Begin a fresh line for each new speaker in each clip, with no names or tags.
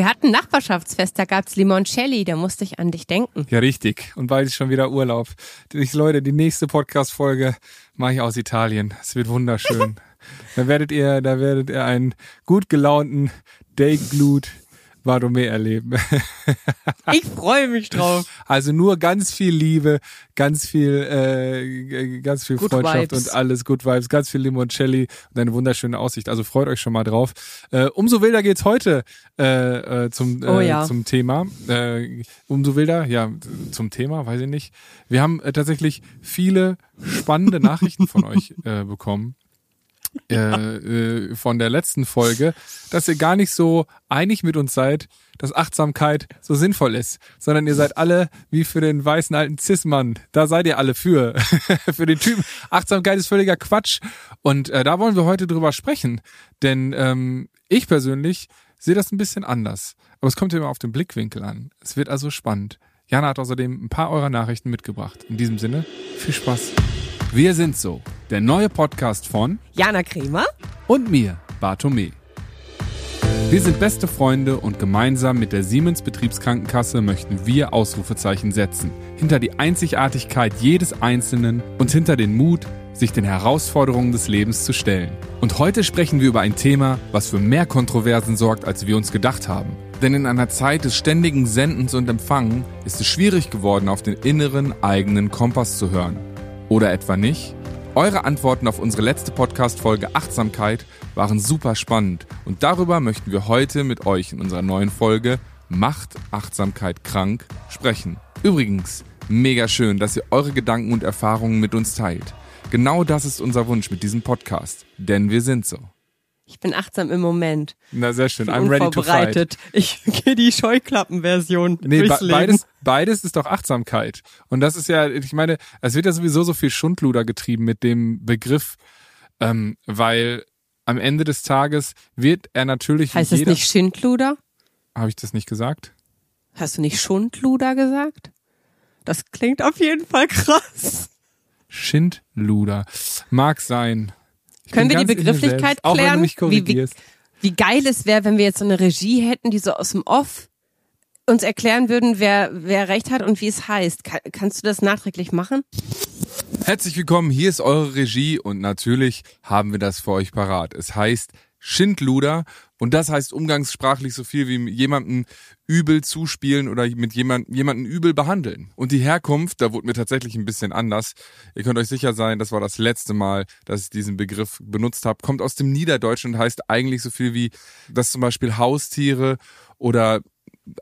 Wir hatten Nachbarschaftsfest, da gab's Limoncelli, da musste ich an dich denken.
Ja, richtig. Und bald ist schon wieder Urlaub. Ich, Leute, die nächste Podcast-Folge mache ich aus Italien. Es wird wunderschön. da werdet ihr, da werdet ihr einen gut gelaunten Date Bardomé erleben.
ich freue mich drauf.
Also nur ganz viel Liebe, ganz viel, äh, ganz viel good Freundschaft Vibes. und alles, Good Vibes, ganz viel Limoncelli und eine wunderschöne Aussicht. Also freut euch schon mal drauf. Äh, umso wilder geht's heute äh, äh, zum, äh, oh, ja. zum Thema. Äh, umso wilder, ja, zum Thema, weiß ich nicht. Wir haben äh, tatsächlich viele spannende Nachrichten von euch äh, bekommen äh, äh, von der letzten Folge, dass ihr gar nicht so einig mit uns seid, dass Achtsamkeit so sinnvoll ist, sondern ihr seid alle wie für den weißen alten Cis-Mann. Da seid ihr alle für. für den Typen. Achtsamkeit ist völliger Quatsch. Und äh, da wollen wir heute drüber sprechen. Denn ähm, ich persönlich sehe das ein bisschen anders. Aber es kommt immer auf den Blickwinkel an. Es wird also spannend. Jana hat außerdem ein paar eurer Nachrichten mitgebracht. In diesem Sinne, viel Spaß. Wir sind so. Der neue Podcast von
Jana Kremer
und mir, Bartome. Wir sind beste Freunde und gemeinsam mit der Siemens Betriebskrankenkasse möchten wir Ausrufezeichen setzen. Hinter die Einzigartigkeit jedes Einzelnen und hinter den Mut, sich den Herausforderungen des Lebens zu stellen. Und heute sprechen wir über ein Thema, was für mehr Kontroversen sorgt, als wir uns gedacht haben. Denn in einer Zeit des ständigen Sendens und Empfangen ist es schwierig geworden, auf den inneren eigenen Kompass zu hören. Oder etwa nicht? Eure Antworten auf unsere letzte Podcast-Folge Achtsamkeit waren super spannend und darüber möchten wir heute mit euch in unserer neuen Folge Macht Achtsamkeit krank sprechen. Übrigens, mega schön, dass ihr eure Gedanken und Erfahrungen mit uns teilt. Genau das ist unser Wunsch mit diesem Podcast, denn wir sind so.
Ich bin achtsam im Moment.
Na, sehr schön. I'm ready to fight.
Ich gehe die Scheuklappenversion.
Nee, be beides, beides ist doch Achtsamkeit. Und das ist ja, ich meine, es wird ja sowieso so viel Schundluder getrieben mit dem Begriff, ähm, weil am Ende des Tages wird er natürlich.
Heißt es nicht Schindluder?
Habe ich das nicht gesagt?
Hast du nicht Schundluder gesagt? Das klingt auf jeden Fall krass.
Schindluder. Mag sein.
Können wir die Begrifflichkeit klären? Wie, wie, wie geil es wäre, wenn wir jetzt so eine Regie hätten, die so aus dem Off uns erklären würden, wer, wer recht hat und wie es heißt. Kann, kannst du das nachträglich machen?
Herzlich willkommen, hier ist eure Regie und natürlich haben wir das für euch parat. Es heißt Schindluder und das heißt umgangssprachlich so viel wie jemanden übel zuspielen oder mit jemand, jemanden übel behandeln. Und die Herkunft, da wurde mir tatsächlich ein bisschen anders. Ihr könnt euch sicher sein, das war das letzte Mal, dass ich diesen Begriff benutzt habe. Kommt aus dem Niederdeutschen und heißt eigentlich so viel wie, dass zum Beispiel Haustiere oder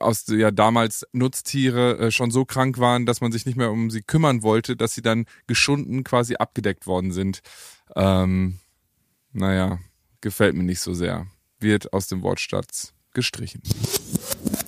aus ja damals Nutztiere äh, schon so krank waren, dass man sich nicht mehr um sie kümmern wollte, dass sie dann geschunden quasi abgedeckt worden sind. Ähm, naja, gefällt mir nicht so sehr. Wird aus dem Wortschatz gestrichen.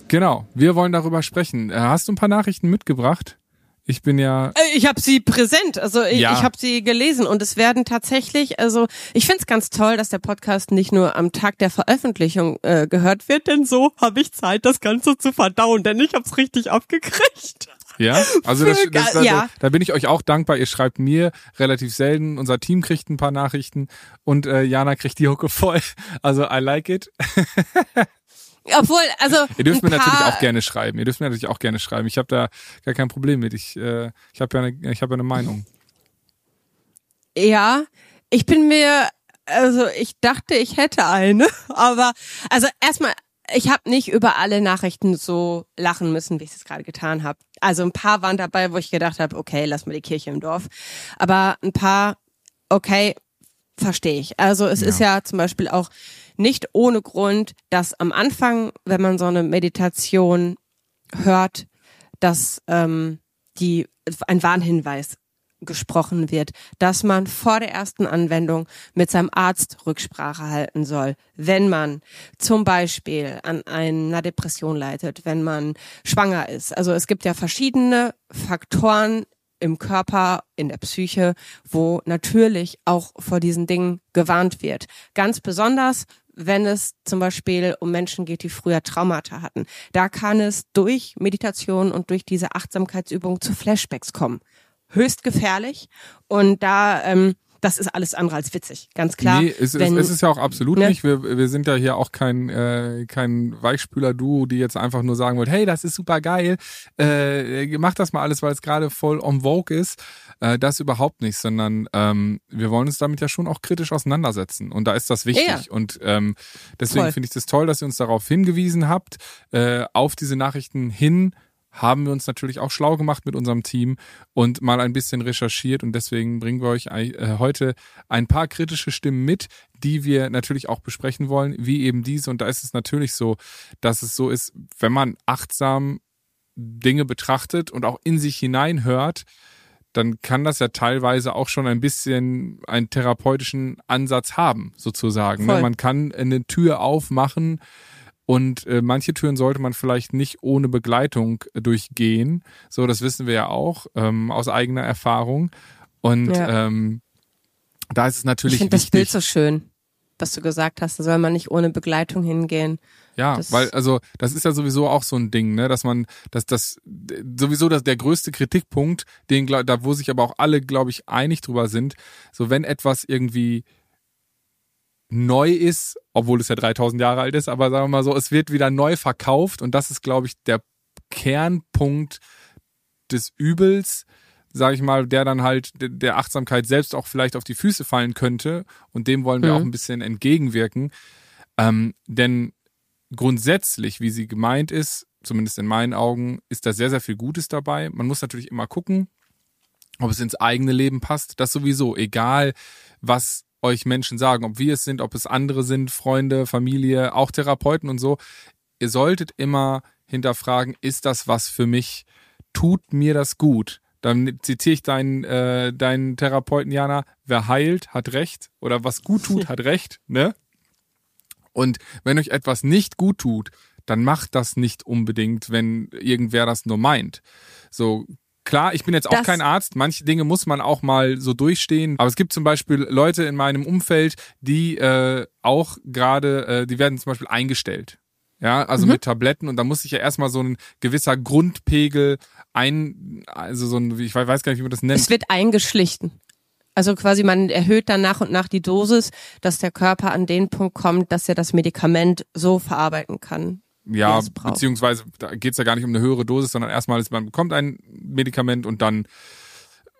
Genau, wir wollen darüber sprechen. Äh, hast du ein paar Nachrichten mitgebracht? Ich bin ja.
Äh, ich habe sie präsent, also ich, ja. ich habe sie gelesen und es werden tatsächlich, also ich find's ganz toll, dass der Podcast nicht nur am Tag der Veröffentlichung äh, gehört wird, denn so habe ich Zeit, das Ganze zu verdauen, denn ich habe es richtig abgekriegt.
Ja, also das, das, das, ja. da bin ich euch auch dankbar. Ihr schreibt mir relativ selten. Unser Team kriegt ein paar Nachrichten und äh, Jana kriegt die Hucke voll. Also I like it.
Obwohl, also.
Ihr dürft mir natürlich auch gerne schreiben. Ihr dürft mir natürlich auch gerne schreiben. Ich habe da gar kein Problem mit. Ich, äh, ich habe ja, eine, ich hab ja eine Meinung.
Ja, ich bin mir, also ich dachte, ich hätte eine, aber also erstmal, ich habe nicht über alle Nachrichten so lachen müssen, wie ich es gerade getan habe. Also ein paar waren dabei, wo ich gedacht habe, okay, lass mal die Kirche im Dorf. Aber ein paar, okay, verstehe ich. Also es ja. ist ja zum Beispiel auch nicht ohne Grund, dass am Anfang, wenn man so eine Meditation hört, dass ähm, die ein Warnhinweis gesprochen wird, dass man vor der ersten Anwendung mit seinem Arzt Rücksprache halten soll, wenn man zum Beispiel an einer Depression leidet, wenn man schwanger ist. Also es gibt ja verschiedene Faktoren im Körper, in der Psyche, wo natürlich auch vor diesen Dingen gewarnt wird. Ganz besonders, wenn es zum Beispiel um Menschen geht, die früher Traumata hatten. Da kann es durch Meditation und durch diese Achtsamkeitsübung zu Flashbacks kommen. Höchst gefährlich. Und da ähm, das ist alles andere als witzig, ganz klar.
Nee, es, Wenn, es, es ist ja auch absolut ne? nicht. Wir, wir sind ja hier auch kein, äh, kein Weichspüler-Duo, die jetzt einfach nur sagen wollt, hey, das ist super geil, äh, mach das mal alles, weil es gerade voll on vogue ist. Äh, das überhaupt nicht, sondern ähm, wir wollen uns damit ja schon auch kritisch auseinandersetzen. Und da ist das wichtig. Ja. Und ähm, deswegen finde ich das toll, dass ihr uns darauf hingewiesen habt, äh, auf diese Nachrichten hin haben wir uns natürlich auch schlau gemacht mit unserem Team und mal ein bisschen recherchiert und deswegen bringen wir euch äh, heute ein paar kritische Stimmen mit, die wir natürlich auch besprechen wollen, wie eben diese. Und da ist es natürlich so, dass es so ist, wenn man achtsam Dinge betrachtet und auch in sich hineinhört, dann kann das ja teilweise auch schon ein bisschen einen therapeutischen Ansatz haben, sozusagen. Ne? Voll. Man kann eine Tür aufmachen, und äh, manche Türen sollte man vielleicht nicht ohne Begleitung durchgehen. So, das wissen wir ja auch ähm, aus eigener Erfahrung. Und ja. ähm, da ist es natürlich. Ich
finde das Bild so schön, was du gesagt hast. Da soll man nicht ohne Begleitung hingehen.
Ja, das weil also das ist ja sowieso auch so ein Ding, ne, dass man, dass das sowieso das der größte Kritikpunkt, den da wo sich aber auch alle, glaube ich, einig drüber sind, so wenn etwas irgendwie neu ist, obwohl es ja 3000 Jahre alt ist, aber sagen wir mal so, es wird wieder neu verkauft und das ist, glaube ich, der Kernpunkt des Übels, sage ich mal, der dann halt der Achtsamkeit selbst auch vielleicht auf die Füße fallen könnte und dem wollen wir mhm. auch ein bisschen entgegenwirken. Ähm, denn grundsätzlich, wie sie gemeint ist, zumindest in meinen Augen, ist da sehr, sehr viel Gutes dabei. Man muss natürlich immer gucken, ob es ins eigene Leben passt. Das sowieso, egal was euch Menschen sagen, ob wir es sind, ob es andere sind, Freunde, Familie, auch Therapeuten und so. Ihr solltet immer hinterfragen, ist das was für mich? Tut mir das gut? Dann zitiere ich deinen, äh, deinen Therapeuten, Jana, wer heilt, hat recht. Oder was gut tut, hat recht, ne? Und wenn euch etwas nicht gut tut, dann macht das nicht unbedingt, wenn irgendwer das nur meint. So, Klar, ich bin jetzt auch das kein Arzt. Manche Dinge muss man auch mal so durchstehen. Aber es gibt zum Beispiel Leute in meinem Umfeld, die äh, auch gerade, äh, die werden zum Beispiel eingestellt. Ja, also mhm. mit Tabletten und da muss sich ja erstmal so ein gewisser Grundpegel ein, also so ein, ich weiß gar nicht, wie man das nennt.
Es wird eingeschlichten. Also quasi man erhöht dann nach und nach die Dosis, dass der Körper an den Punkt kommt, dass er das Medikament so verarbeiten kann.
Ja, beziehungsweise da geht's ja gar nicht um eine höhere Dosis, sondern erstmal ist man bekommt ein Medikament und dann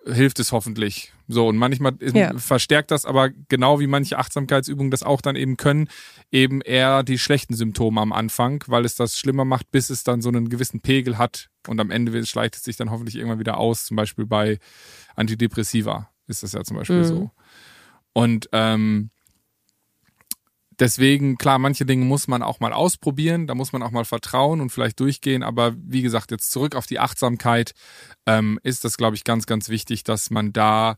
hilft es hoffentlich. So, und manchmal ja. verstärkt das aber genau wie manche Achtsamkeitsübungen das auch dann eben können, eben eher die schlechten Symptome am Anfang, weil es das schlimmer macht, bis es dann so einen gewissen Pegel hat und am Ende schleicht es sich dann hoffentlich irgendwann wieder aus. Zum Beispiel bei Antidepressiva ist das ja zum Beispiel mhm. so. Und ähm, deswegen, klar, manche Dinge muss man auch mal ausprobieren, da muss man auch mal vertrauen und vielleicht durchgehen. Aber wie gesagt, jetzt zurück auf die Achtsamkeit, ähm, ist das, glaube ich, ganz, ganz wichtig, dass man da,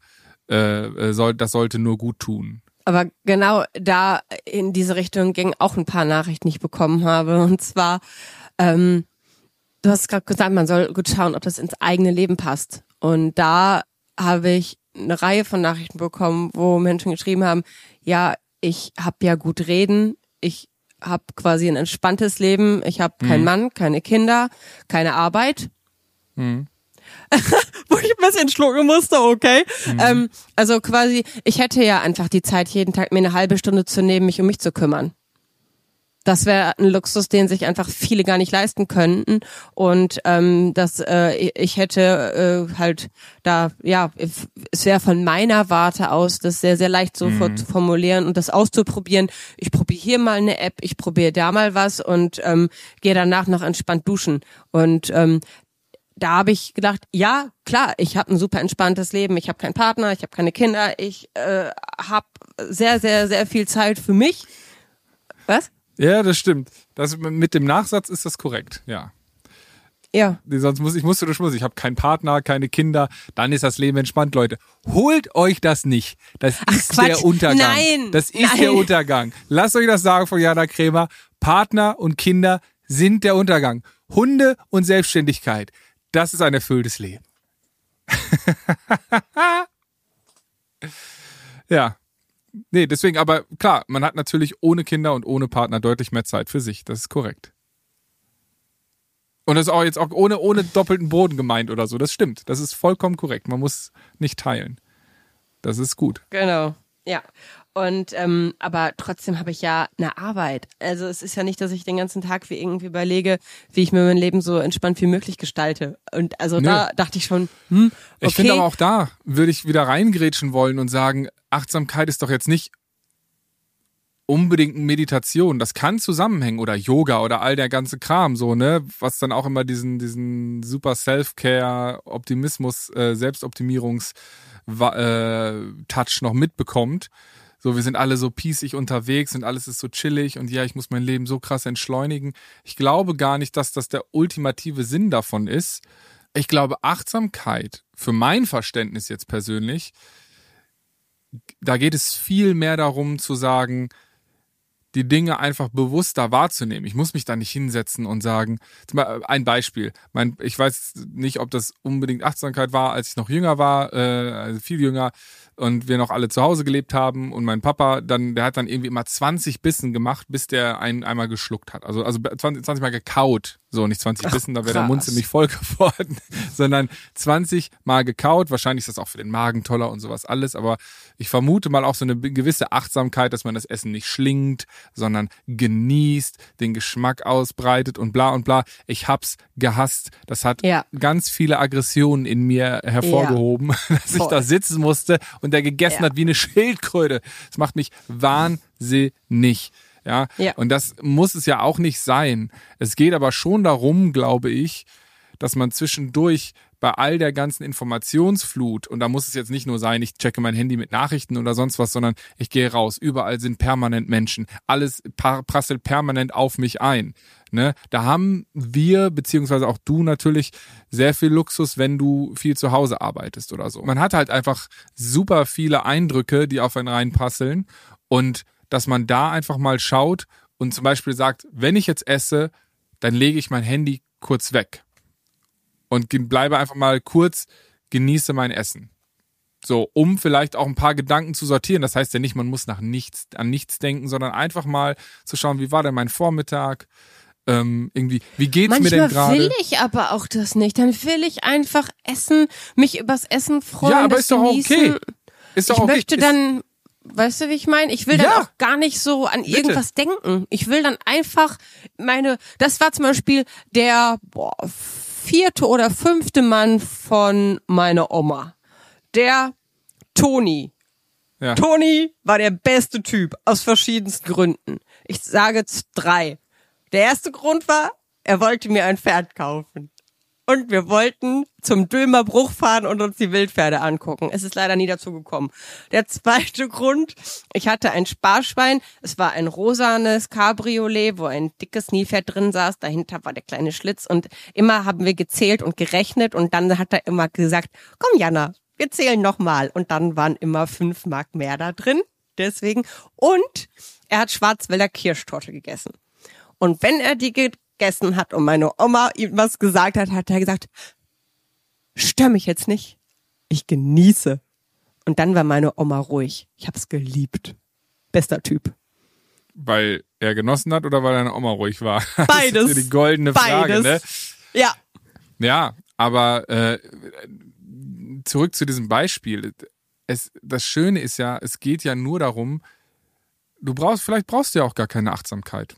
äh, äh, soll, das sollte nur gut tun.
Aber genau da in diese Richtung ging auch ein paar Nachrichten, die ich bekommen habe. Und zwar, ähm, du hast gerade gesagt, man soll gut schauen, ob das ins eigene Leben passt. Und da habe ich eine Reihe von Nachrichten bekommen, wo Menschen geschrieben haben, ja, ich habe ja gut reden, ich habe quasi ein entspanntes Leben, ich habe keinen mhm. Mann, keine Kinder, keine Arbeit. Mhm. Wo ich ein bisschen schlucken musste, okay. Mhm. Ähm, also quasi, ich hätte ja einfach die Zeit, jeden Tag mir eine halbe Stunde zu nehmen, mich um mich zu kümmern. Das wäre ein Luxus, den sich einfach viele gar nicht leisten könnten. Und ähm, das, äh, ich hätte äh, halt da, ja, es wäre von meiner Warte aus, das sehr, sehr leicht so mhm. zu formulieren und das auszuprobieren. Ich probiere hier mal eine App, ich probiere da mal was und ähm, gehe danach noch entspannt duschen. Und ähm, da habe ich gedacht, ja, klar, ich habe ein super entspanntes Leben, ich habe keinen Partner, ich habe keine Kinder, ich äh, habe sehr, sehr, sehr viel Zeit für mich. Was?
Ja, das stimmt. Das, mit dem Nachsatz ist das korrekt, ja.
Ja.
Sonst muss ich, musste du schmuss. Ich habe keinen Partner, keine Kinder. Dann ist das Leben entspannt, Leute. Holt euch das nicht. Das Ach, ist Quatsch. der Untergang.
Nein.
Das ist
Nein.
der Untergang. Lasst euch das sagen von Jana Krämer. Partner und Kinder sind der Untergang. Hunde und Selbstständigkeit. Das ist ein erfülltes Leben. ja. Nee, deswegen, aber klar, man hat natürlich ohne Kinder und ohne Partner deutlich mehr Zeit für sich. Das ist korrekt. Und das ist auch jetzt auch ohne, ohne doppelten Boden gemeint oder so. Das stimmt. Das ist vollkommen korrekt. Man muss nicht teilen. Das ist gut.
Genau. Ja. Und ähm, aber trotzdem habe ich ja eine Arbeit. Also es ist ja nicht, dass ich den ganzen Tag wie irgendwie überlege, wie ich mir mein Leben so entspannt wie möglich gestalte. Und also Nö. da dachte ich schon, hm, okay.
Ich finde aber auch da würde ich wieder reingrätschen wollen und sagen, Achtsamkeit ist doch jetzt nicht unbedingt Meditation. Das kann zusammenhängen oder Yoga oder all der ganze Kram so, ne? Was dann auch immer diesen, diesen super Self-Care, Optimismus, äh, Selbstoptimierungs- äh, noch mitbekommt. So, wir sind alle so pießig unterwegs und alles ist so chillig und ja, ich muss mein Leben so krass entschleunigen. Ich glaube gar nicht, dass das der ultimative Sinn davon ist. Ich glaube, Achtsamkeit, für mein Verständnis jetzt persönlich, da geht es viel mehr darum zu sagen, die Dinge einfach bewusster wahrzunehmen. Ich muss mich da nicht hinsetzen und sagen, ein Beispiel. Mein, ich weiß nicht, ob das unbedingt Achtsamkeit war, als ich noch jünger war, äh, also viel jünger und wir noch alle zu Hause gelebt haben und mein Papa dann, der hat dann irgendwie immer 20 Bissen gemacht, bis der einen einmal geschluckt hat. Also, also 20, 20 Mal gekaut. So, nicht 20 Ach, Bissen, da wäre der Mund ziemlich voll geworden, sondern 20 Mal gekaut. Wahrscheinlich ist das auch für den Magen toller und sowas alles, aber ich vermute mal auch so eine gewisse Achtsamkeit, dass man das Essen nicht schlingt, sondern genießt, den Geschmack ausbreitet und bla und bla. Ich hab's gehasst. Das hat ja. ganz viele Aggressionen in mir hervorgehoben, ja. dass Voll. ich da sitzen musste und der gegessen ja. hat wie eine Schildkröte. Das macht mich wahnsinnig. Ja? ja. Und das muss es ja auch nicht sein. Es geht aber schon darum, glaube ich, dass man zwischendurch bei all der ganzen Informationsflut, und da muss es jetzt nicht nur sein, ich checke mein Handy mit Nachrichten oder sonst was, sondern ich gehe raus, überall sind permanent Menschen, alles prasselt permanent auf mich ein. Ne? Da haben wir, beziehungsweise auch du natürlich, sehr viel Luxus, wenn du viel zu Hause arbeitest oder so. Man hat halt einfach super viele Eindrücke, die auf einen reinpasseln und dass man da einfach mal schaut und zum Beispiel sagt, wenn ich jetzt esse, dann lege ich mein Handy kurz weg und bleibe einfach mal kurz, genieße mein Essen. So, um vielleicht auch ein paar Gedanken zu sortieren. Das heißt ja nicht, man muss nach nichts, an nichts denken, sondern einfach mal zu schauen, wie war denn mein Vormittag? Ähm, irgendwie, wie geht's
Manchmal
mir denn gerade?
will ich aber auch das nicht. Dann will ich einfach essen, mich übers Essen freuen.
Ja, aber ist doch okay. Ist doch
ich
okay.
möchte dann, weißt du, wie ich meine? Ich will dann ja. auch gar nicht so an Bitte. irgendwas denken. Ich will dann einfach meine, das war zum Beispiel der, boah, vierte oder fünfte Mann von meiner Oma. Der Toni. Ja. Toni war der beste Typ aus verschiedensten Gründen. Ich sage jetzt drei. Der erste Grund war, er wollte mir ein Pferd kaufen. Und wir wollten zum Dülmer Bruch fahren und uns die Wildpferde angucken. Es ist leider nie dazu gekommen. Der zweite Grund, ich hatte ein Sparschwein. Es war ein rosanes Cabriolet, wo ein dickes Nilpferd drin saß. Dahinter war der kleine Schlitz und immer haben wir gezählt und gerechnet und dann hat er immer gesagt, komm Jana, wir zählen nochmal. Und dann waren immer fünf Mark mehr da drin. Deswegen. Und er hat Schwarzwälder Kirschtorte gegessen. Und wenn er die gegessen hat und meine Oma ihm was gesagt hat, hat er gesagt, stör mich jetzt nicht. Ich genieße. Und dann war meine Oma ruhig. Ich hab's geliebt. Bester Typ.
Weil er genossen hat oder weil deine Oma ruhig war?
Beides.
Das ist die goldene Frage, ne?
Ja.
Ja, aber äh, zurück zu diesem Beispiel. Es, das Schöne ist ja, es geht ja nur darum, du brauchst, vielleicht brauchst du ja auch gar keine Achtsamkeit.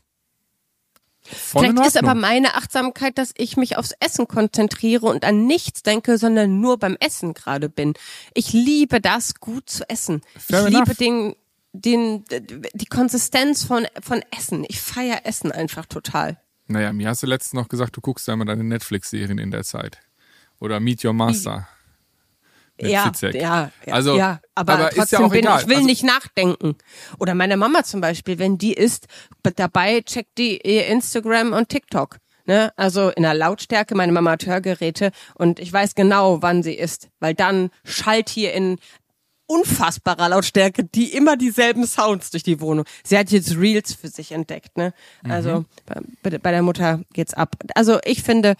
Vielleicht ist aber meine Achtsamkeit, dass ich mich aufs Essen konzentriere und an nichts denke, sondern nur beim Essen gerade bin. Ich liebe das, gut zu essen. Fair ich enough. liebe den, den, die Konsistenz von, von Essen. Ich feiere Essen einfach total.
Naja, mir hast du letztens noch gesagt, du guckst ja immer deine Netflix-Serien in der Zeit. Oder Meet Your Master
mit ja, Fitzek. Ja, ja, also, ja, aber, aber trotzdem ist ja bin, egal. ich will also, nicht nachdenken. Oder meine Mama zum Beispiel, wenn die isst, dabei checkt die ihr Instagram und TikTok. Ne? Also in der Lautstärke, meine Mama hat Hörgeräte und ich weiß genau, wann sie isst, weil dann schallt hier in unfassbarer Lautstärke die immer dieselben Sounds durch die Wohnung. Sie hat jetzt Reels für sich entdeckt, ne? Also mhm. bei, bei der Mutter geht's ab. Also ich finde,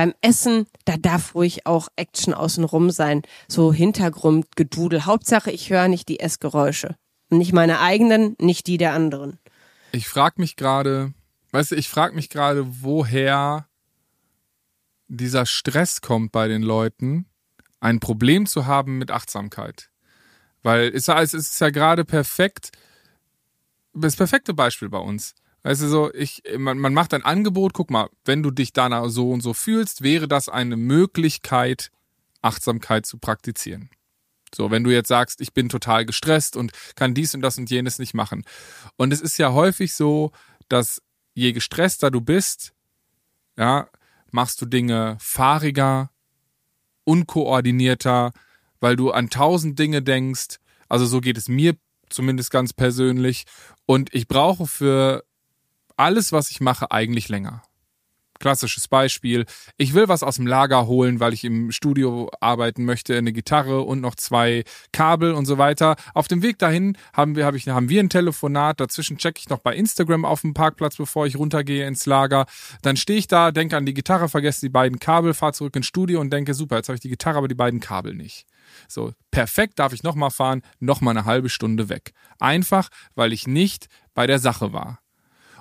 beim Essen, da darf ruhig auch Action außenrum sein. So Hintergrundgedudel. Hauptsache, ich höre nicht die Essgeräusche. Nicht meine eigenen, nicht die der anderen.
Ich frage mich gerade, weißt du, ich frage mich gerade, woher dieser Stress kommt bei den Leuten, ein Problem zu haben mit Achtsamkeit. Weil es, ist ja gerade perfekt, das perfekte Beispiel bei uns. Weißt du so, ich, man, man macht ein Angebot, guck mal, wenn du dich danach so und so fühlst, wäre das eine Möglichkeit, Achtsamkeit zu praktizieren. So, wenn du jetzt sagst, ich bin total gestresst und kann dies und das und jenes nicht machen. Und es ist ja häufig so, dass je gestresster du bist, ja, machst du Dinge fahriger, unkoordinierter, weil du an tausend Dinge denkst. Also so geht es mir zumindest ganz persönlich. Und ich brauche für alles, was ich mache, eigentlich länger. Klassisches Beispiel. Ich will was aus dem Lager holen, weil ich im Studio arbeiten möchte, eine Gitarre und noch zwei Kabel und so weiter. Auf dem Weg dahin haben wir, hab ich, haben wir ein Telefonat. Dazwischen checke ich noch bei Instagram auf dem Parkplatz, bevor ich runtergehe ins Lager. Dann stehe ich da, denke an die Gitarre, vergesse die beiden Kabel, fahre zurück ins Studio und denke, super, jetzt habe ich die Gitarre, aber die beiden Kabel nicht. So, perfekt darf ich nochmal fahren, nochmal eine halbe Stunde weg. Einfach, weil ich nicht bei der Sache war.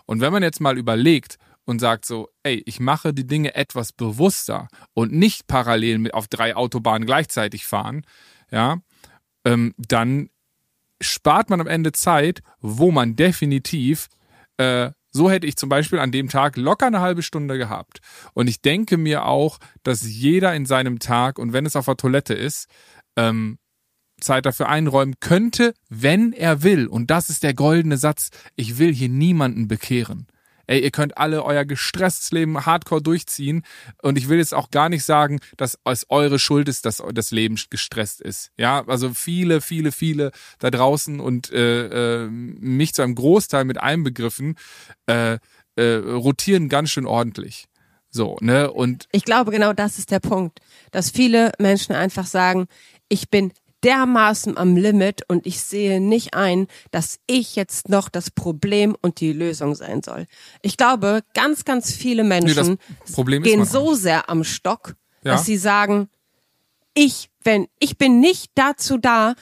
Und wenn man jetzt mal überlegt, und sagt so, ey, ich mache die Dinge etwas bewusster und nicht parallel auf drei Autobahnen gleichzeitig fahren, ja, ähm, dann spart man am Ende Zeit, wo man definitiv äh, so hätte ich zum Beispiel an dem Tag locker eine halbe Stunde gehabt. Und ich denke mir auch, dass jeder in seinem Tag, und wenn es auf der Toilette ist, ähm, Zeit dafür einräumen könnte, wenn er will. Und das ist der goldene Satz. Ich will hier niemanden bekehren ey, ihr könnt alle euer gestresstes Leben hardcore durchziehen. Und ich will jetzt auch gar nicht sagen, dass es eure Schuld ist, dass das Leben gestresst ist. Ja, also viele, viele, viele da draußen und äh, äh, mich zu einem Großteil mit einbegriffen, äh, äh, rotieren ganz schön ordentlich. So, ne? Und
ich glaube, genau das ist der Punkt, dass viele Menschen einfach sagen, ich bin dermaßen am Limit und ich sehe nicht ein, dass ich jetzt noch das Problem und die Lösung sein soll. Ich glaube, ganz, ganz viele Menschen nee, gehen so sehr am Stock, ja. dass sie sagen, ich, wenn, ich bin nicht dazu da,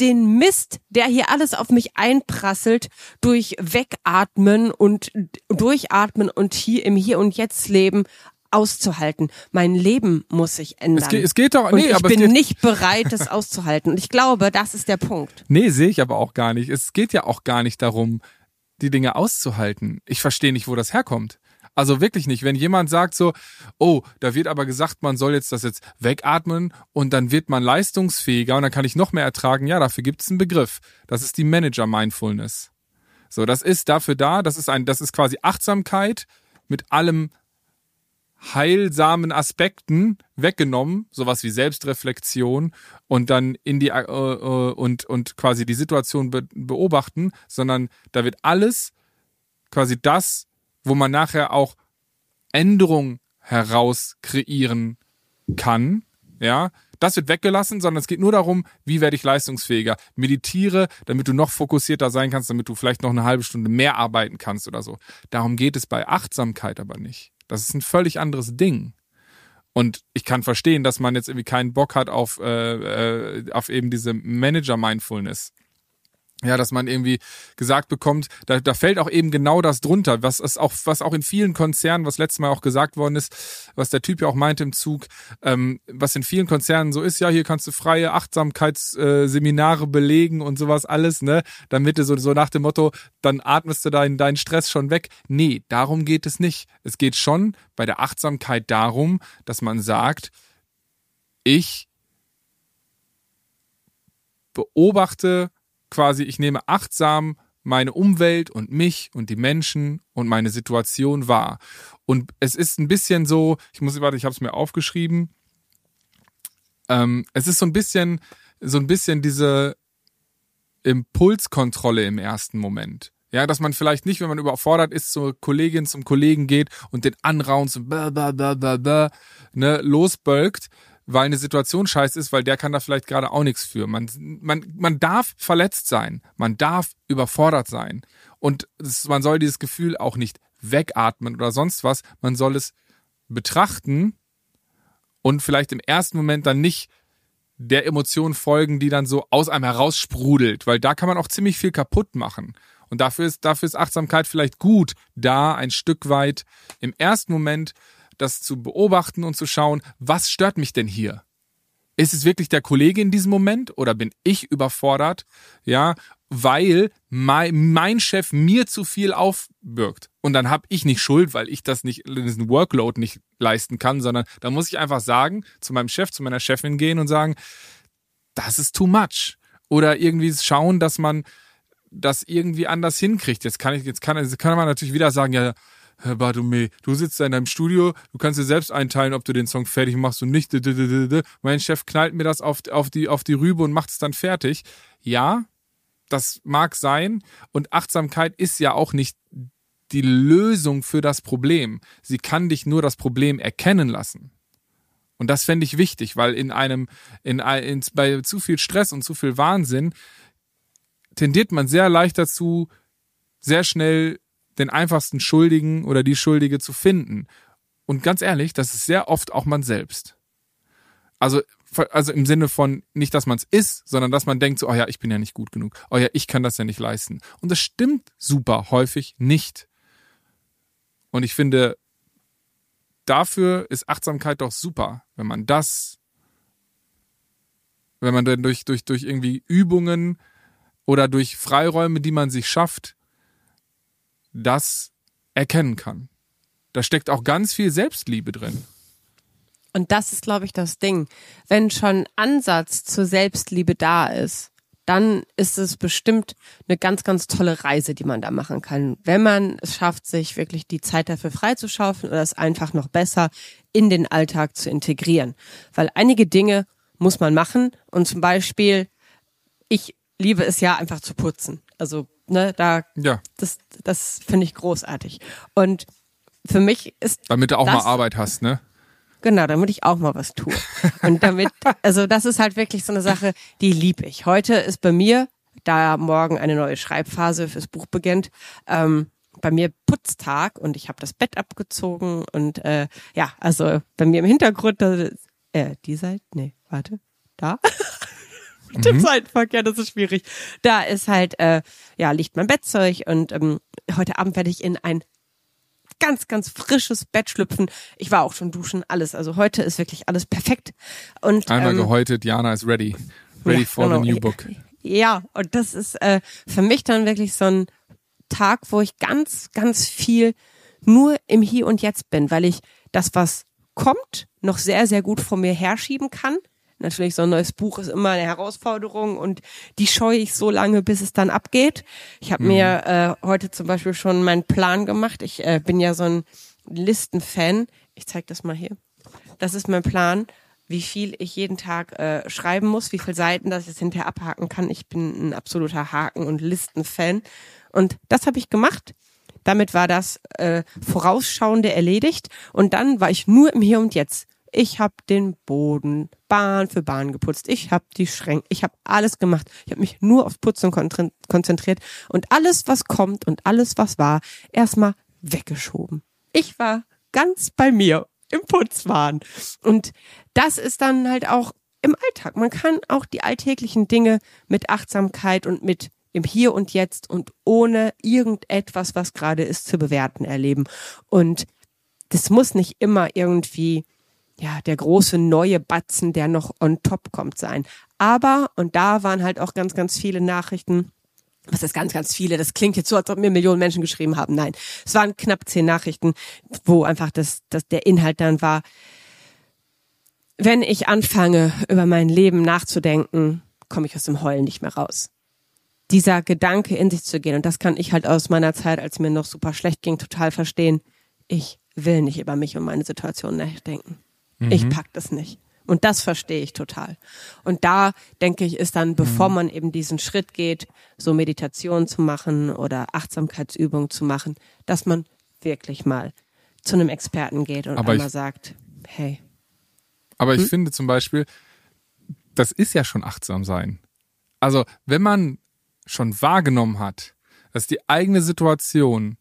den Mist, der hier alles auf mich einprasselt, durch Wegatmen und Durchatmen und hier im Hier und Jetzt leben auszuhalten. Mein Leben muss sich ändern.
Es geht, es geht doch, nee,
und ich bin nicht bereit, das auszuhalten. Und ich glaube, das ist der Punkt.
Nee, sehe ich aber auch gar nicht. Es geht ja auch gar nicht darum, die Dinge auszuhalten. Ich verstehe nicht, wo das herkommt. Also wirklich nicht. Wenn jemand sagt so, oh, da wird aber gesagt, man soll jetzt das jetzt wegatmen und dann wird man leistungsfähiger und dann kann ich noch mehr ertragen. Ja, dafür gibt es einen Begriff. Das ist die Manager Mindfulness. So, das ist dafür da. Das ist ein, das ist quasi Achtsamkeit mit allem heilsamen Aspekten weggenommen, sowas wie Selbstreflexion und dann in die äh, äh, und und quasi die Situation be beobachten, sondern da wird alles quasi das, wo man nachher auch Änderung heraus kreieren kann, ja, das wird weggelassen, sondern es geht nur darum, wie werde ich leistungsfähiger. Meditiere, damit du noch fokussierter sein kannst, damit du vielleicht noch eine halbe Stunde mehr arbeiten kannst oder so. Darum geht es bei Achtsamkeit aber nicht. Das ist ein völlig anderes Ding. Und ich kann verstehen, dass man jetzt irgendwie keinen Bock hat auf, äh, äh, auf eben diese Manager-Mindfulness ja, dass man irgendwie gesagt bekommt, da, da fällt auch eben genau das drunter, was ist auch, was auch in vielen Konzernen, was letztes Mal auch gesagt worden ist, was der Typ ja auch meinte im Zug, ähm, was in vielen Konzernen so ist, ja, hier kannst du freie Achtsamkeitsseminare äh, belegen und sowas alles, ne, damit du so, so nach dem Motto, dann atmest du deinen, deinen Stress schon weg. Nee, darum geht es nicht. Es geht schon bei der Achtsamkeit darum, dass man sagt, ich beobachte quasi, ich nehme achtsam meine Umwelt und mich und die Menschen und meine Situation wahr. Und es ist ein bisschen so, ich muss, warte, ich habe es mir aufgeschrieben. Ähm, es ist so ein bisschen, so ein bisschen diese Impulskontrolle im ersten Moment. Ja, dass man vielleicht nicht, wenn man überfordert ist, zur Kollegin, zum Kollegen geht und den anraunt und blah, blah, blah, blah, blah, ne, losbölkt, weil eine Situation scheiße ist, weil der kann da vielleicht gerade auch nichts für. Man, man, man darf verletzt sein, man darf überfordert sein. Und es, man soll dieses Gefühl auch nicht wegatmen oder sonst was. Man soll es betrachten und vielleicht im ersten Moment dann nicht der Emotion folgen, die dann so aus einem heraussprudelt, weil da kann man auch ziemlich viel kaputt machen. Und dafür ist, dafür ist Achtsamkeit vielleicht gut, da ein Stück weit im ersten Moment das zu beobachten und zu schauen, was stört mich denn hier? Ist es wirklich der Kollege in diesem Moment oder bin ich überfordert? Ja, weil mein, mein Chef mir zu viel aufbürgt. Und dann habe ich nicht Schuld, weil ich das nicht, diesen Workload nicht leisten kann, sondern da muss ich einfach sagen, zu meinem Chef, zu meiner Chefin gehen und sagen, das ist too much. Oder irgendwie schauen, dass man das irgendwie anders hinkriegt. Jetzt kann ich, jetzt kann, jetzt kann man natürlich wieder sagen, ja, Herr Bartome, du sitzt da in deinem Studio, du kannst dir selbst einteilen, ob du den Song fertig machst und nicht. Mein Chef knallt mir das auf, auf, die, auf die Rübe und macht es dann fertig. Ja, das mag sein. Und Achtsamkeit ist ja auch nicht die Lösung für das Problem. Sie kann dich nur das Problem erkennen lassen. Und das fände ich wichtig, weil in einem, in, in, bei zu viel Stress und zu viel Wahnsinn tendiert man sehr leicht dazu, sehr schnell den einfachsten Schuldigen oder die Schuldige zu finden. Und ganz ehrlich, das ist sehr oft auch man selbst. Also, also im Sinne von nicht, dass man es ist, sondern dass man denkt so, oh ja, ich bin ja nicht gut genug. Oh ja, ich kann das ja nicht leisten. Und das stimmt super häufig nicht. Und ich finde, dafür ist Achtsamkeit doch super, wenn man das, wenn man dann durch, durch, durch irgendwie Übungen oder durch Freiräume, die man sich schafft, das erkennen kann. Da steckt auch ganz viel Selbstliebe drin.
Und das ist, glaube ich, das Ding. Wenn schon Ansatz zur Selbstliebe da ist, dann ist es bestimmt eine ganz, ganz tolle Reise, die man da machen kann. Wenn man es schafft, sich wirklich die Zeit dafür freizuschaufeln oder es einfach noch besser in den Alltag zu integrieren. Weil einige Dinge muss man machen und zum Beispiel, ich liebe es ja einfach zu putzen. Also, ne, da, ja. das, das finde ich großartig. Und für mich ist.
Damit du auch
das,
mal Arbeit hast, ne?
Genau, damit ich auch mal was tue. Und damit, also das ist halt wirklich so eine Sache, die lieb ich. Heute ist bei mir, da morgen eine neue Schreibphase fürs Buch beginnt, ähm, bei mir Putztag und ich habe das Bett abgezogen und äh, ja, also bei mir im Hintergrund, äh, die Seite, nee, warte, da. Mit dem mhm. Seitenverkehr, das ist schwierig. Da ist halt, äh, ja, liegt mein Bettzeug und ähm, heute Abend werde ich in ein ganz, ganz frisches Bett schlüpfen. Ich war auch schon duschen, alles. Also heute ist wirklich alles perfekt. Und,
Einmal ähm, gehäutet, Jana ist ready. Ready ja, for genau. the new book.
Ja, und das ist äh, für mich dann wirklich so ein Tag, wo ich ganz, ganz viel nur im Hier und Jetzt bin, weil ich das, was kommt, noch sehr, sehr gut vor mir herschieben kann Natürlich, so ein neues Buch ist immer eine Herausforderung und die scheue ich so lange, bis es dann abgeht. Ich habe mhm. mir äh, heute zum Beispiel schon meinen Plan gemacht. Ich äh, bin ja so ein Listenfan. Ich zeig das mal hier. Das ist mein Plan, wie viel ich jeden Tag äh, schreiben muss, wie viele Seiten, dass ich es hinterher abhaken kann. Ich bin ein absoluter Haken- und Listenfan. Und das habe ich gemacht. Damit war das äh, Vorausschauende erledigt. Und dann war ich nur im Hier und Jetzt. Ich habe den Boden Bahn für Bahn geputzt. Ich habe die Schränke, ich habe alles gemacht. Ich habe mich nur aufs Putzen konzentriert und alles, was kommt und alles, was war, erstmal weggeschoben. Ich war ganz bei mir im Putzwahn. Und das ist dann halt auch im Alltag. Man kann auch die alltäglichen Dinge mit Achtsamkeit und mit im Hier und Jetzt und ohne irgendetwas, was gerade ist, zu bewerten erleben. Und das muss nicht immer irgendwie ja, der große neue Batzen, der noch on top kommt sein. Aber, und da waren halt auch ganz, ganz viele Nachrichten, was ist ganz, ganz viele, das klingt jetzt so, als ob mir Millionen Menschen geschrieben haben. Nein, es waren knapp zehn Nachrichten, wo einfach das, das, der Inhalt dann war, wenn ich anfange, über mein Leben nachzudenken, komme ich aus dem Heulen nicht mehr raus. Dieser Gedanke in sich zu gehen, und das kann ich halt aus meiner Zeit, als mir noch super schlecht ging, total verstehen. Ich will nicht über mich und meine Situation nachdenken. Mhm. Ich pack das nicht. Und das verstehe ich total. Und da denke ich, ist dann, bevor mhm. man eben diesen Schritt geht, so Meditation zu machen oder Achtsamkeitsübungen zu machen, dass man wirklich mal zu einem Experten geht und aber einmal ich, sagt, hey.
Aber hm? ich finde zum Beispiel, das ist ja schon achtsam sein. Also, wenn man schon wahrgenommen hat, dass die eigene Situation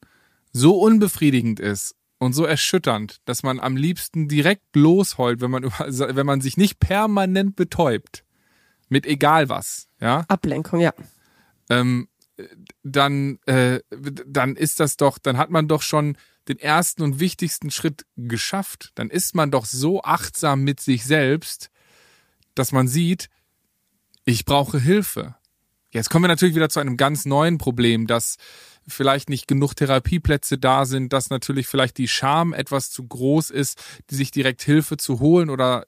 so unbefriedigend ist und so erschütternd, dass man am liebsten direkt losheult, wenn man, wenn man sich nicht permanent betäubt. Mit egal was, ja.
Ablenkung, ja.
Ähm, dann, äh, dann ist das doch, dann hat man doch schon den ersten und wichtigsten Schritt geschafft. Dann ist man doch so achtsam mit sich selbst, dass man sieht, ich brauche Hilfe. Jetzt kommen wir natürlich wieder zu einem ganz neuen Problem, dass vielleicht nicht genug Therapieplätze da sind, dass natürlich vielleicht die Scham etwas zu groß ist, die sich direkt Hilfe zu holen oder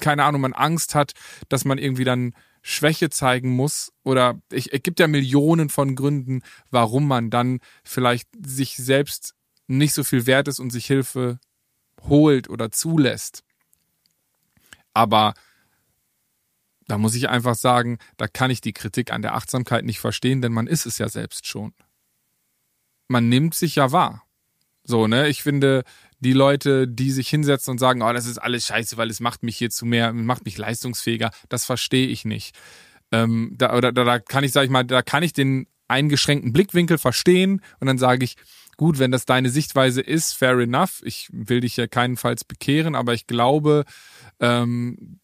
keine Ahnung, man Angst hat, dass man irgendwie dann Schwäche zeigen muss oder ich, es gibt ja Millionen von Gründen, warum man dann vielleicht sich selbst nicht so viel wert ist und sich Hilfe holt oder zulässt. Aber da muss ich einfach sagen, da kann ich die Kritik an der Achtsamkeit nicht verstehen, denn man ist es ja selbst schon. Man nimmt sich ja wahr. So, ne? Ich finde, die Leute, die sich hinsetzen und sagen, oh, das ist alles scheiße, weil es macht mich hier zu mehr, macht mich leistungsfähiger, das verstehe ich nicht. Ähm, da, oder da, da kann ich, sag ich mal, da kann ich den eingeschränkten Blickwinkel verstehen und dann sage ich, gut, wenn das deine Sichtweise ist, fair enough. Ich will dich ja keinenfalls bekehren, aber ich glaube, ähm,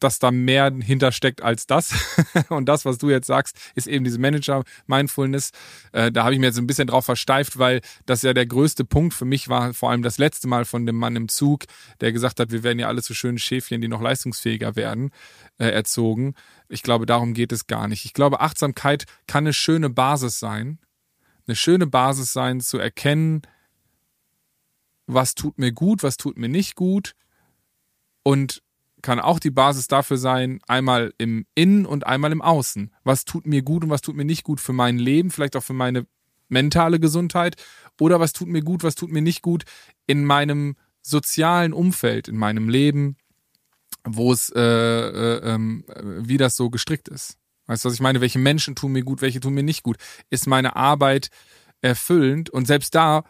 dass da mehr hintersteckt als das. und das, was du jetzt sagst, ist eben diese Manager-Mindfulness. Äh, da habe ich mir jetzt ein bisschen drauf versteift, weil das ja der größte Punkt für mich war, vor allem das letzte Mal von dem Mann im Zug, der gesagt hat, wir werden ja alle zu schönen Schäfchen, die noch leistungsfähiger werden, äh, erzogen. Ich glaube, darum geht es gar nicht. Ich glaube, Achtsamkeit kann eine schöne Basis sein. Eine schöne Basis sein, zu erkennen, was tut mir gut, was tut mir nicht gut und kann auch die Basis dafür sein, einmal im Innen und einmal im Außen. Was tut mir gut und was tut mir nicht gut für mein Leben, vielleicht auch für meine mentale Gesundheit oder was tut mir gut, was tut mir nicht gut in meinem sozialen Umfeld, in meinem Leben, wo es, äh, äh, äh, wie das so gestrickt ist. Weißt du, was ich meine? Welche Menschen tun mir gut, welche tun mir nicht gut? Ist meine Arbeit erfüllend? Und selbst da,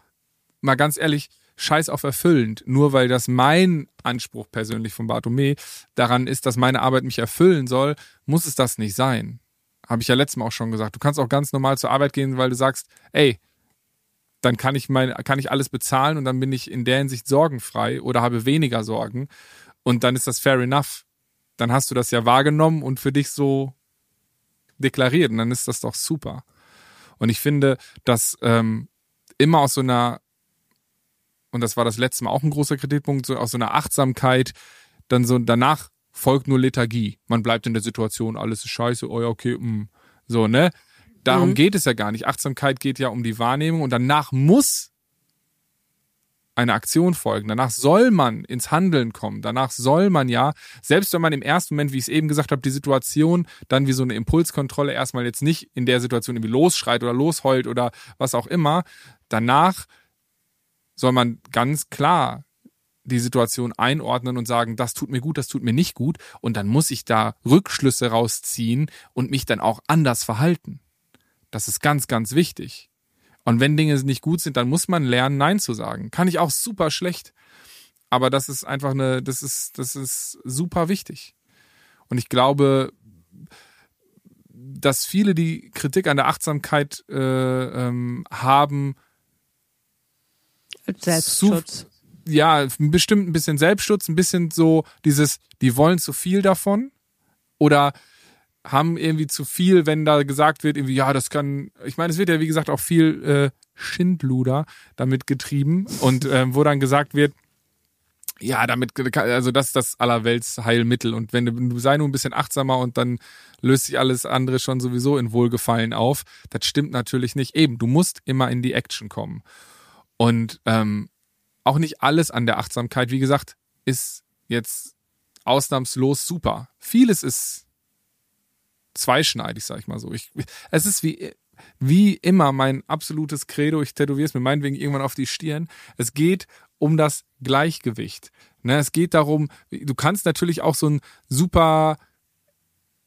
mal ganz ehrlich, scheiß auf erfüllend. Nur weil das mein Anspruch persönlich von Bartome daran ist, dass meine Arbeit mich erfüllen soll, muss es das nicht sein. Habe ich ja letztes Mal auch schon gesagt. Du kannst auch ganz normal zur Arbeit gehen, weil du sagst, ey, dann kann ich mein, kann ich alles bezahlen und dann bin ich in der Hinsicht sorgenfrei oder habe weniger Sorgen. Und dann ist das fair enough. Dann hast du das ja wahrgenommen und für dich so deklariert. Und dann ist das doch super. Und ich finde, dass ähm, immer aus so einer und das war das letzte Mal auch ein großer Kritikpunkt, so aus so einer Achtsamkeit, dann so danach folgt nur Lethargie. Man bleibt in der Situation, alles ist scheiße, oh ja, okay, mh. Mm. so, ne? Darum mhm. geht es ja gar nicht. Achtsamkeit geht ja um die Wahrnehmung und danach muss eine Aktion folgen. Danach soll man ins Handeln kommen. Danach soll man ja, selbst wenn man im ersten Moment, wie ich es eben gesagt habe, die Situation dann wie so eine Impulskontrolle erstmal jetzt nicht in der Situation irgendwie losschreit oder losheult oder was auch immer, danach soll man ganz klar die Situation einordnen und sagen, das tut mir gut, das tut mir nicht gut. Und dann muss ich da Rückschlüsse rausziehen und mich dann auch anders verhalten. Das ist ganz, ganz wichtig. Und wenn Dinge nicht gut sind, dann muss man lernen, Nein zu sagen. Kann ich auch super schlecht. Aber das ist einfach eine, das ist, das ist super wichtig. Und ich glaube, dass viele, die Kritik an der Achtsamkeit äh, ähm, haben,
Selbstschutz.
ja, bestimmt ein bisschen Selbstschutz, ein bisschen so dieses, die wollen zu viel davon oder haben irgendwie zu viel, wenn da gesagt wird, irgendwie, ja, das kann, ich meine, es wird ja wie gesagt auch viel äh, Schindluder damit getrieben und äh, wo dann gesagt wird, ja, damit, also das ist das allerwelts Heilmittel und wenn du sei nur ein bisschen achtsamer und dann löst sich alles andere schon sowieso in Wohlgefallen auf. Das stimmt natürlich nicht. Eben, du musst immer in die Action kommen. Und ähm, auch nicht alles an der Achtsamkeit, wie gesagt, ist jetzt ausnahmslos super. Vieles ist zweischneidig, sag ich mal so. Ich, es ist wie, wie immer mein absolutes Credo. Ich tätowiere es mir meinetwegen irgendwann auf die Stirn. Es geht um das Gleichgewicht. Ne, es geht darum, du kannst natürlich auch so ein super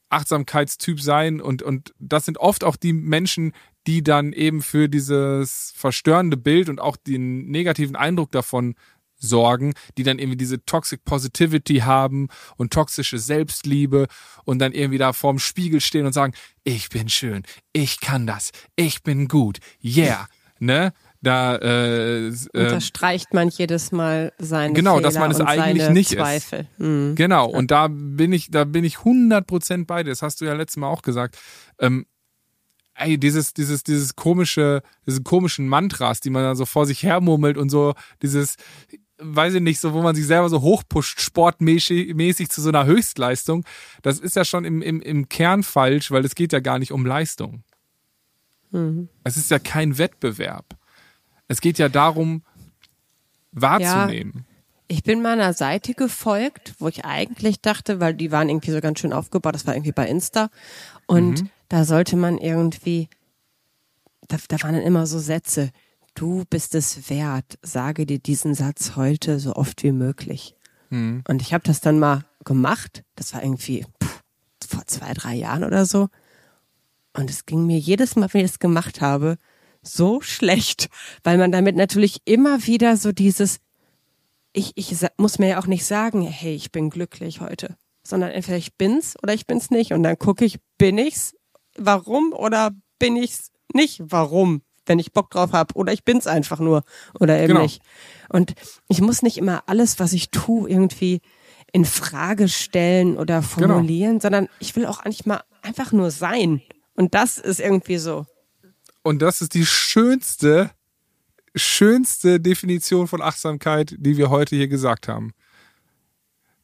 Achtsamkeitstyp sein und, und das sind oft auch die Menschen, die dann eben für dieses verstörende Bild und auch den negativen Eindruck davon sorgen, die dann irgendwie diese Toxic Positivity haben und toxische Selbstliebe und dann irgendwie da vorm Spiegel stehen und sagen, ich bin schön, ich kann das, ich bin gut, yeah, ne? Da äh, äh,
unterstreicht man jedes Mal seine
genau,
Fehler
dass man es eigentlich nicht Zweifel. ist. Mhm. Genau, und da bin ich, da bin ich hundert Prozent bei dir. Das hast du ja letztes Mal auch gesagt. Ähm, ey, dieses, dieses, dieses komische, diese komischen Mantras, die man da so vor sich hermurmelt und so, dieses, weiß ich nicht, so, wo man sich selber so hochpusht, sportmäßig zu so einer Höchstleistung, das ist ja schon im, im, im Kern falsch, weil es geht ja gar nicht um Leistung. Mhm. Es ist ja kein Wettbewerb. Es geht ja darum, wahrzunehmen. Ja,
ich bin meiner Seite gefolgt, wo ich eigentlich dachte, weil die waren irgendwie so ganz schön aufgebaut, das war irgendwie bei Insta. Und mhm. Da sollte man irgendwie, da, da waren dann immer so Sätze, du bist es wert, sage dir diesen Satz heute so oft wie möglich. Mhm. Und ich habe das dann mal gemacht. Das war irgendwie pff, vor zwei, drei Jahren oder so. Und es ging mir jedes Mal, wenn ich es gemacht habe, so schlecht, weil man damit natürlich immer wieder so dieses, ich, ich muss mir ja auch nicht sagen, hey, ich bin glücklich heute, sondern entweder ich bin's oder ich bin's nicht. Und dann gucke ich, bin ich's, warum oder bin ich's nicht, warum, wenn ich Bock drauf habe oder ich bin's einfach nur oder eben genau. nicht. Und ich muss nicht immer alles, was ich tue, irgendwie in Frage stellen oder genau. formulieren, genau. sondern ich will auch eigentlich mal einfach nur sein. Und das ist irgendwie so.
Und das ist die schönste, schönste Definition von Achtsamkeit, die wir heute hier gesagt haben.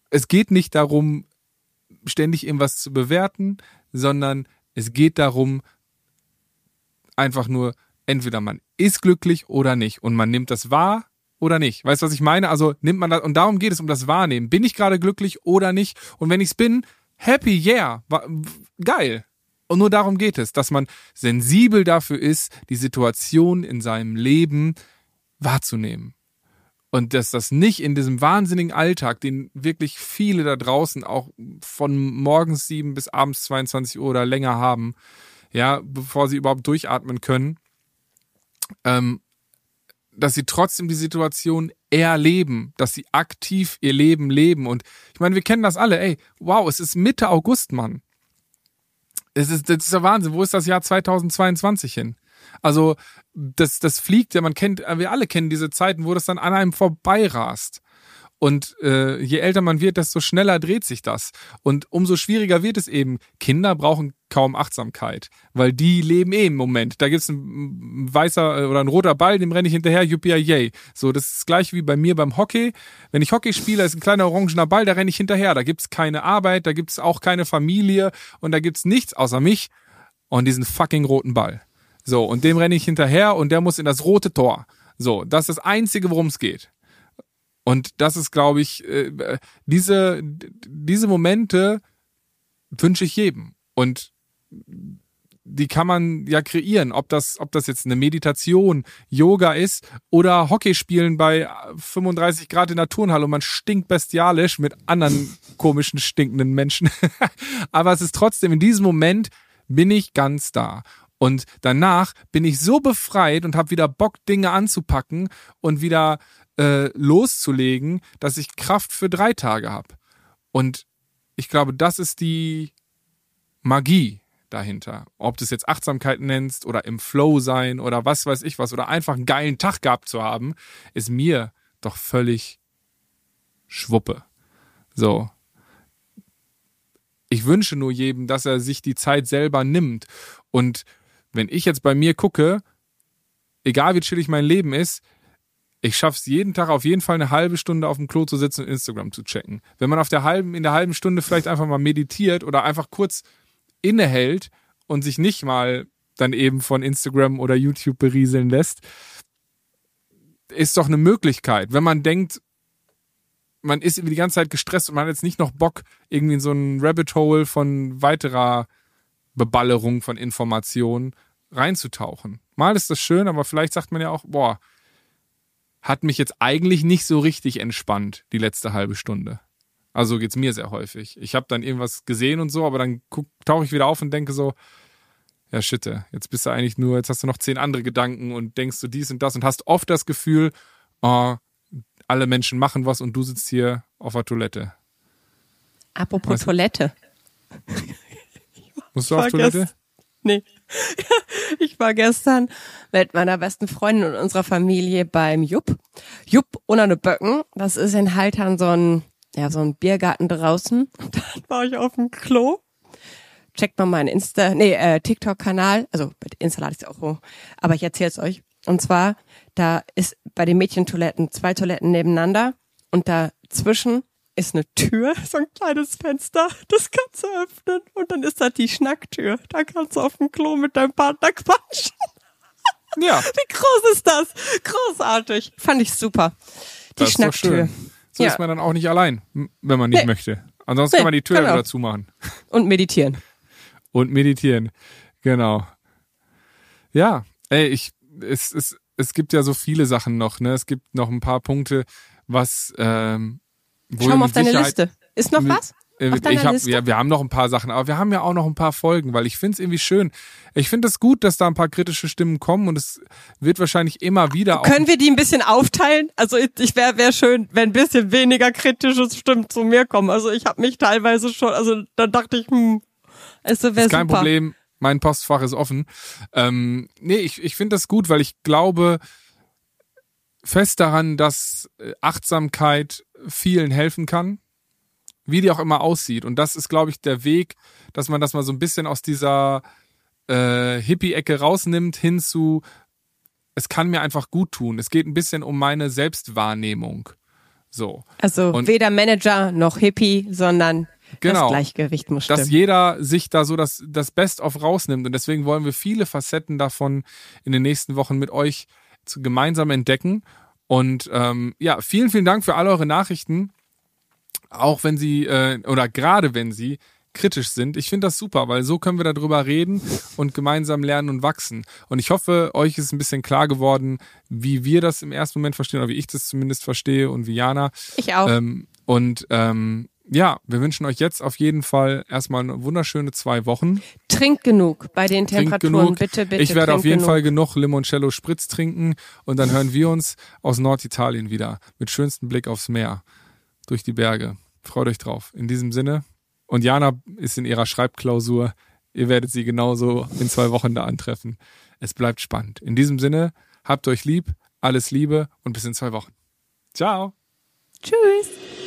Es geht nicht darum, ständig irgendwas zu bewerten, sondern es geht darum, einfach nur, entweder man ist glücklich oder nicht und man nimmt das wahr oder nicht. Weißt du, was ich meine? Also nimmt man das, und darum geht es um das Wahrnehmen. Bin ich gerade glücklich oder nicht? Und wenn ich es bin, happy, yeah, geil. Und nur darum geht es, dass man sensibel dafür ist, die Situation in seinem Leben wahrzunehmen. Und dass das nicht in diesem wahnsinnigen Alltag, den wirklich viele da draußen auch von morgens sieben bis abends 22 Uhr oder länger haben, ja, bevor sie überhaupt durchatmen können, ähm, dass sie trotzdem die Situation erleben, dass sie aktiv ihr Leben leben. Und ich meine, wir kennen das alle, ey, wow, es ist Mitte August, Mann. Das ist, das ist der Wahnsinn. Wo ist das Jahr 2022 hin? Also, das, das fliegt ja, man kennt, wir alle kennen diese Zeiten, wo das dann an einem vorbeirast. Und äh, je älter man wird, desto schneller dreht sich das. Und umso schwieriger wird es eben. Kinder brauchen kaum Achtsamkeit, weil die leben eh im Moment. Da gibt's ein weißer äh, oder ein roter Ball, dem renne ich hinterher, yuppie yay. So, das ist das gleiche wie bei mir beim Hockey. Wenn ich Hockey spiele, ist ein kleiner orangener Ball, da renne ich hinterher. Da gibt's keine Arbeit, da gibt's auch keine Familie und da gibt's nichts außer mich und diesen fucking roten Ball. So, und dem renne ich hinterher und der muss in das rote Tor. So, das ist das Einzige, worum es geht. Und das ist, glaube ich, äh, diese, diese Momente wünsche ich jedem. Und die kann man ja kreieren, ob das, ob das jetzt eine Meditation, Yoga ist oder Hockey spielen bei 35 Grad in der Turnhalle und man stinkt bestialisch mit anderen komischen, stinkenden Menschen. Aber es ist trotzdem, in diesem Moment bin ich ganz da. Und danach bin ich so befreit und habe wieder Bock, Dinge anzupacken und wieder äh, loszulegen, dass ich Kraft für drei Tage habe. Und ich glaube, das ist die Magie dahinter. Ob du es jetzt Achtsamkeit nennst oder im Flow sein oder was weiß ich was oder einfach einen geilen Tag gehabt zu haben, ist mir doch völlig Schwuppe. So. Ich wünsche nur jedem, dass er sich die Zeit selber nimmt. Und wenn ich jetzt bei mir gucke, egal wie chillig mein Leben ist, ich schaffe es jeden Tag auf jeden Fall eine halbe Stunde auf dem Klo zu sitzen und Instagram zu checken. Wenn man auf der halben, in der halben Stunde vielleicht einfach mal meditiert oder einfach kurz innehält und sich nicht mal dann eben von Instagram oder YouTube berieseln lässt, ist doch eine Möglichkeit. Wenn man denkt, man ist irgendwie die ganze Zeit gestresst und man hat jetzt nicht noch Bock, irgendwie in so ein Rabbit Hole von weiterer Beballerung von Informationen reinzutauchen. Mal ist das schön, aber vielleicht sagt man ja auch, boah, hat mich jetzt eigentlich nicht so richtig entspannt, die letzte halbe Stunde. Also geht's mir sehr häufig. Ich habe dann irgendwas gesehen und so, aber dann tauche ich wieder auf und denke so, ja, shitte, jetzt bist du eigentlich nur, jetzt hast du noch zehn andere Gedanken und denkst du dies und das und hast oft das Gefühl, oh, alle Menschen machen was und du sitzt hier auf der Toilette.
Apropos weißt du? Toilette.
Musst du auf Toilette?
Nee. Ich war gestern mit meiner besten Freundin und unserer Familie beim Jupp. Jupp ohne eine Böcken. Das ist in Haltern so ein, ja, so ein Biergarten draußen. Und dann war ich auf dem Klo. Checkt mal meinen Insta, nee, äh, TikTok-Kanal. Also mit Insta lade ich es auch hoch. Aber ich erzähle es euch. Und zwar, da ist bei den Mädchentoiletten zwei Toiletten nebeneinander und dazwischen ist eine Tür, so ein kleines Fenster, das kannst du öffnen und dann ist da die Schnacktür. Da kannst du auf dem Klo mit deinem Partner quatschen. Ja. Wie groß ist das? Großartig. Fand ich super. Die das Schnacktür.
So ja. ist man dann auch nicht allein, wenn man nicht nee. möchte. Ansonsten nee, kann man die Tür genau. wieder zumachen.
Und meditieren.
Und meditieren. Genau. Ja, ey, ich, es, es, es gibt ja so viele Sachen noch, ne? Es gibt noch ein paar Punkte, was, ähm,
Schau mal auf deine Liste. Ist noch was?
Äh, ich hab, ja, wir haben noch ein paar Sachen, aber wir haben ja auch noch ein paar Folgen, weil ich finde es irgendwie schön. Ich finde es gut, dass da ein paar kritische Stimmen kommen und es wird wahrscheinlich immer wieder.
Können wir die ein bisschen aufteilen? Also ich wäre wär schön, wenn ein bisschen weniger kritische Stimmen zu mir kommen. Also ich habe mich teilweise schon, also da dachte ich, hm,
also wäre Kein super. Problem, mein Postfach ist offen. Ähm, nee, ich, ich finde das gut, weil ich glaube fest daran, dass äh, Achtsamkeit vielen helfen kann wie die auch immer aussieht. Und das ist, glaube ich, der Weg, dass man das mal so ein bisschen aus dieser äh, Hippie-Ecke rausnimmt, hin zu, es kann mir einfach gut tun. Es geht ein bisschen um meine Selbstwahrnehmung. So.
Also Und weder Manager noch Hippie, sondern genau, das Gleichgewicht muss stimmen.
Dass jeder sich da so das, das Best-of rausnimmt. Und deswegen wollen wir viele Facetten davon in den nächsten Wochen mit euch gemeinsam entdecken. Und ähm, ja, vielen, vielen Dank für all eure Nachrichten auch wenn sie äh, oder gerade wenn sie kritisch sind. Ich finde das super, weil so können wir darüber reden und gemeinsam lernen und wachsen. Und ich hoffe, euch ist ein bisschen klar geworden, wie wir das im ersten Moment verstehen oder wie ich das zumindest verstehe und wie Jana.
Ich auch.
Ähm, und ähm, ja, wir wünschen euch jetzt auf jeden Fall erstmal eine wunderschöne zwei Wochen.
Trinkt genug bei den Temperaturen, bitte, bitte.
Ich werde auf jeden genug. Fall genug Limoncello Spritz trinken und dann hören wir uns aus Norditalien wieder mit schönstem Blick aufs Meer durch die Berge. Freut euch drauf. In diesem Sinne. Und Jana ist in ihrer Schreibklausur. Ihr werdet sie genauso in zwei Wochen da antreffen. Es bleibt spannend. In diesem Sinne, habt euch lieb, alles Liebe und bis in zwei Wochen. Ciao.
Tschüss.